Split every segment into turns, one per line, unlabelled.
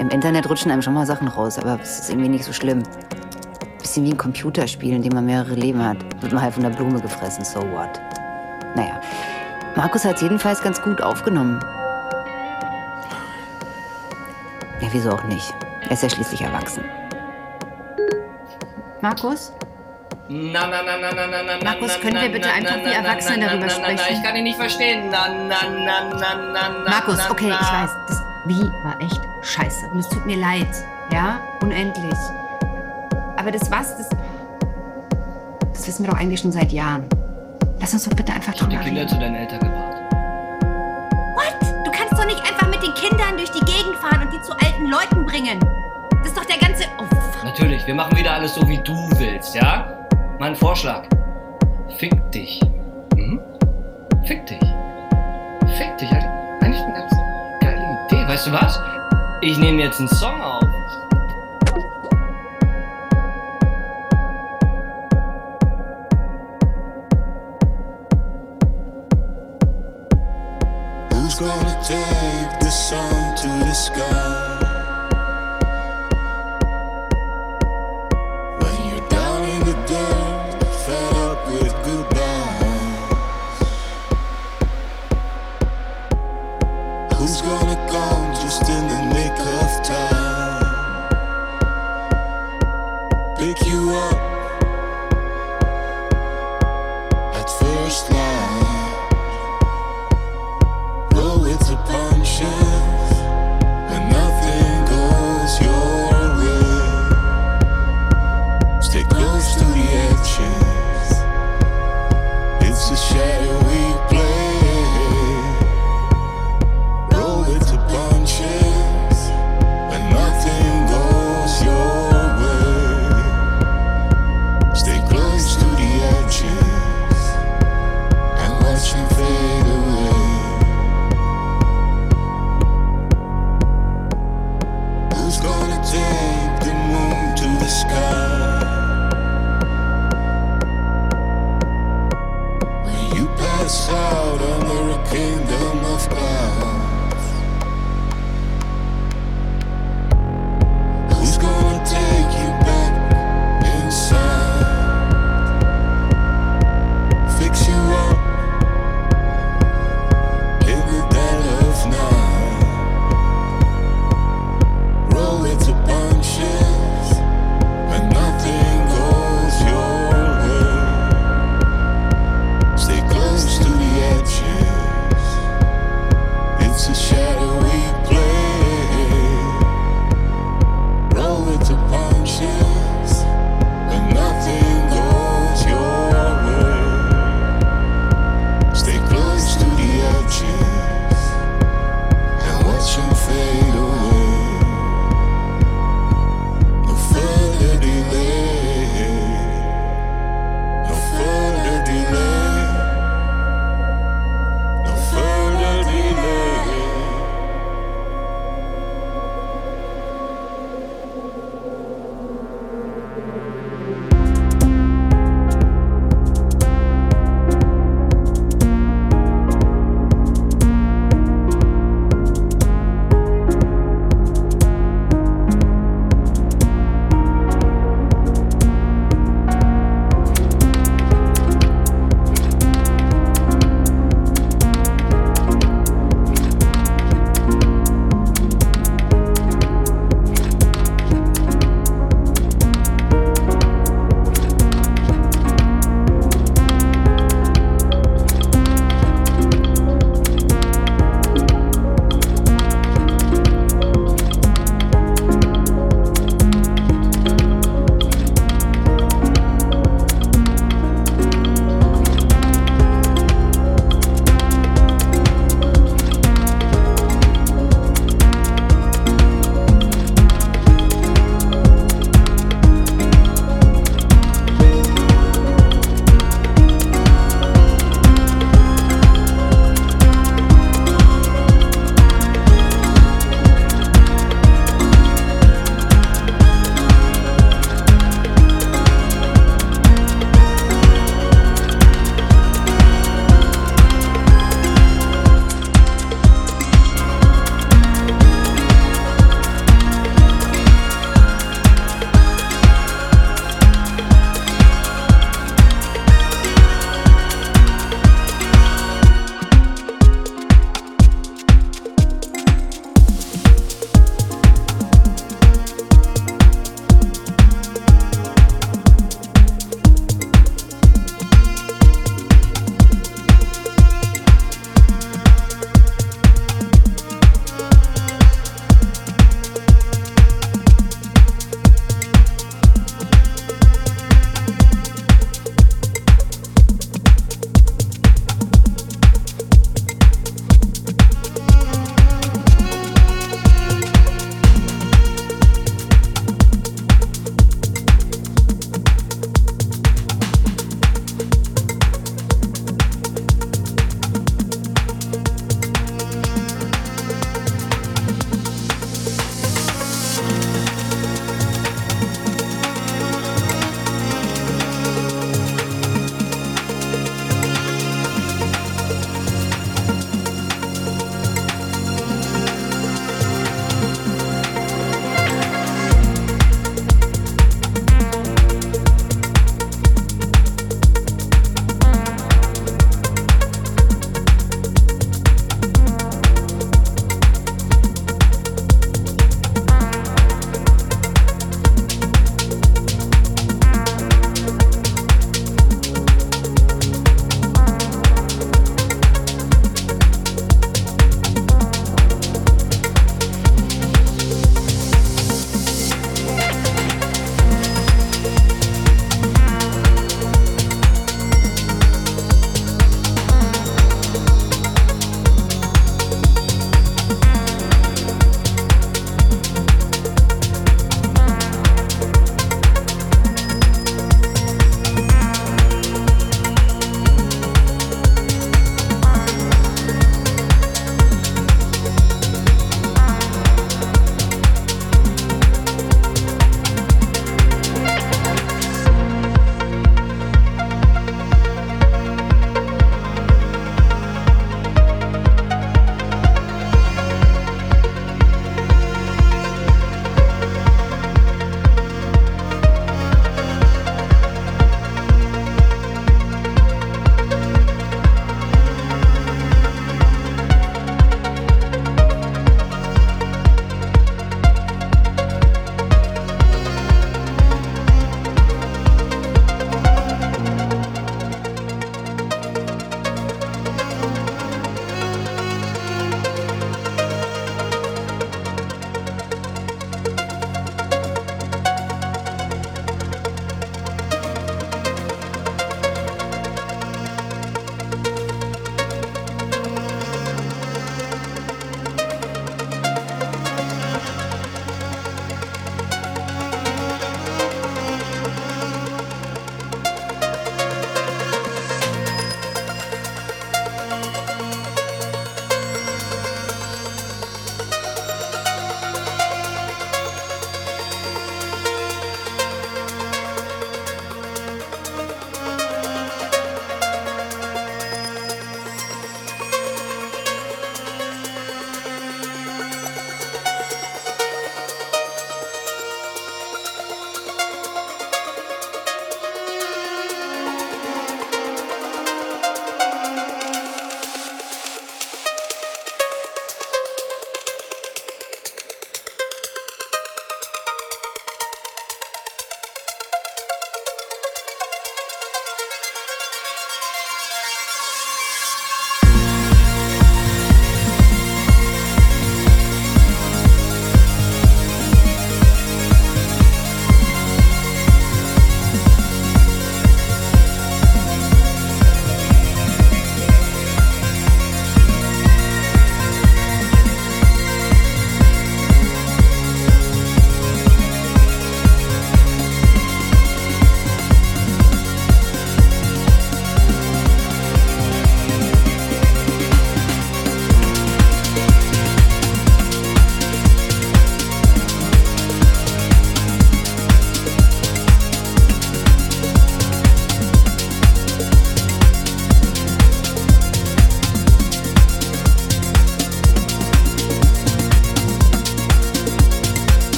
Im Internet rutschen einem schon mal Sachen raus, aber es ist irgendwie nicht so schlimm. Bisschen wie ein Computerspiel, in dem man mehrere Leben hat. Wird man halt von der Blume gefressen, so what? Naja, Markus hat es jedenfalls ganz gut aufgenommen. Ja, wieso auch nicht? Er ist ja schließlich erwachsen. Markus?
Na, na, na, na, na, na, na,
Markus, können wir bitte einfach wie Erwachsene darüber sprechen?
Ich kann ihn nicht verstehen. Na, na, na, na, na, na,
Markus, okay, ich weiß, das Wie war echt scheiße. Und es tut mir leid. Ja, unendlich. Aber das was, das. Das wissen wir doch eigentlich schon seit Jahren. Lass uns doch bitte einfach
Ich hab die
drüber
Kinder
reden.
zu deinen Eltern gebracht.
What? Du kannst doch nicht einfach mit den Kindern durch die Gegend fahren und die zu alten Leuten bringen. Das ist doch der ganze. Oh, fuck.
Natürlich, wir machen wieder alles so, wie du willst, ja? Mein Vorschlag. Fick dich. Mhm. Fick dich. Fick dich. Alter. Eigentlich eine ganz geile Idee. Weißt du was? Ich nehme jetzt einen Song auf.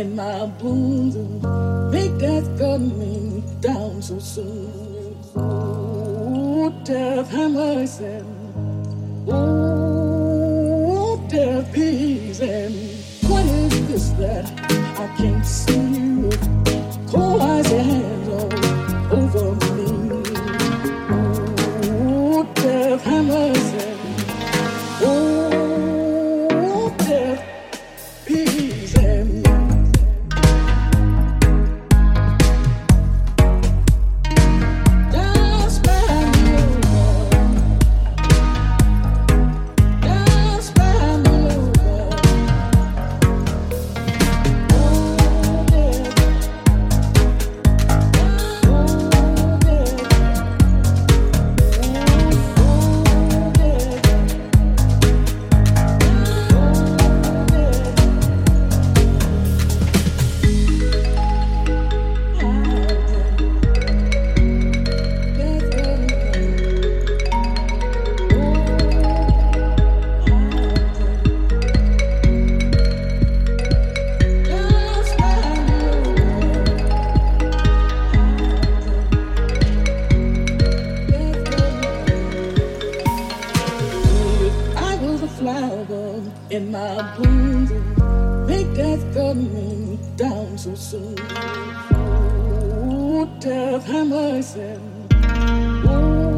In
my blooms
rising. Ooh.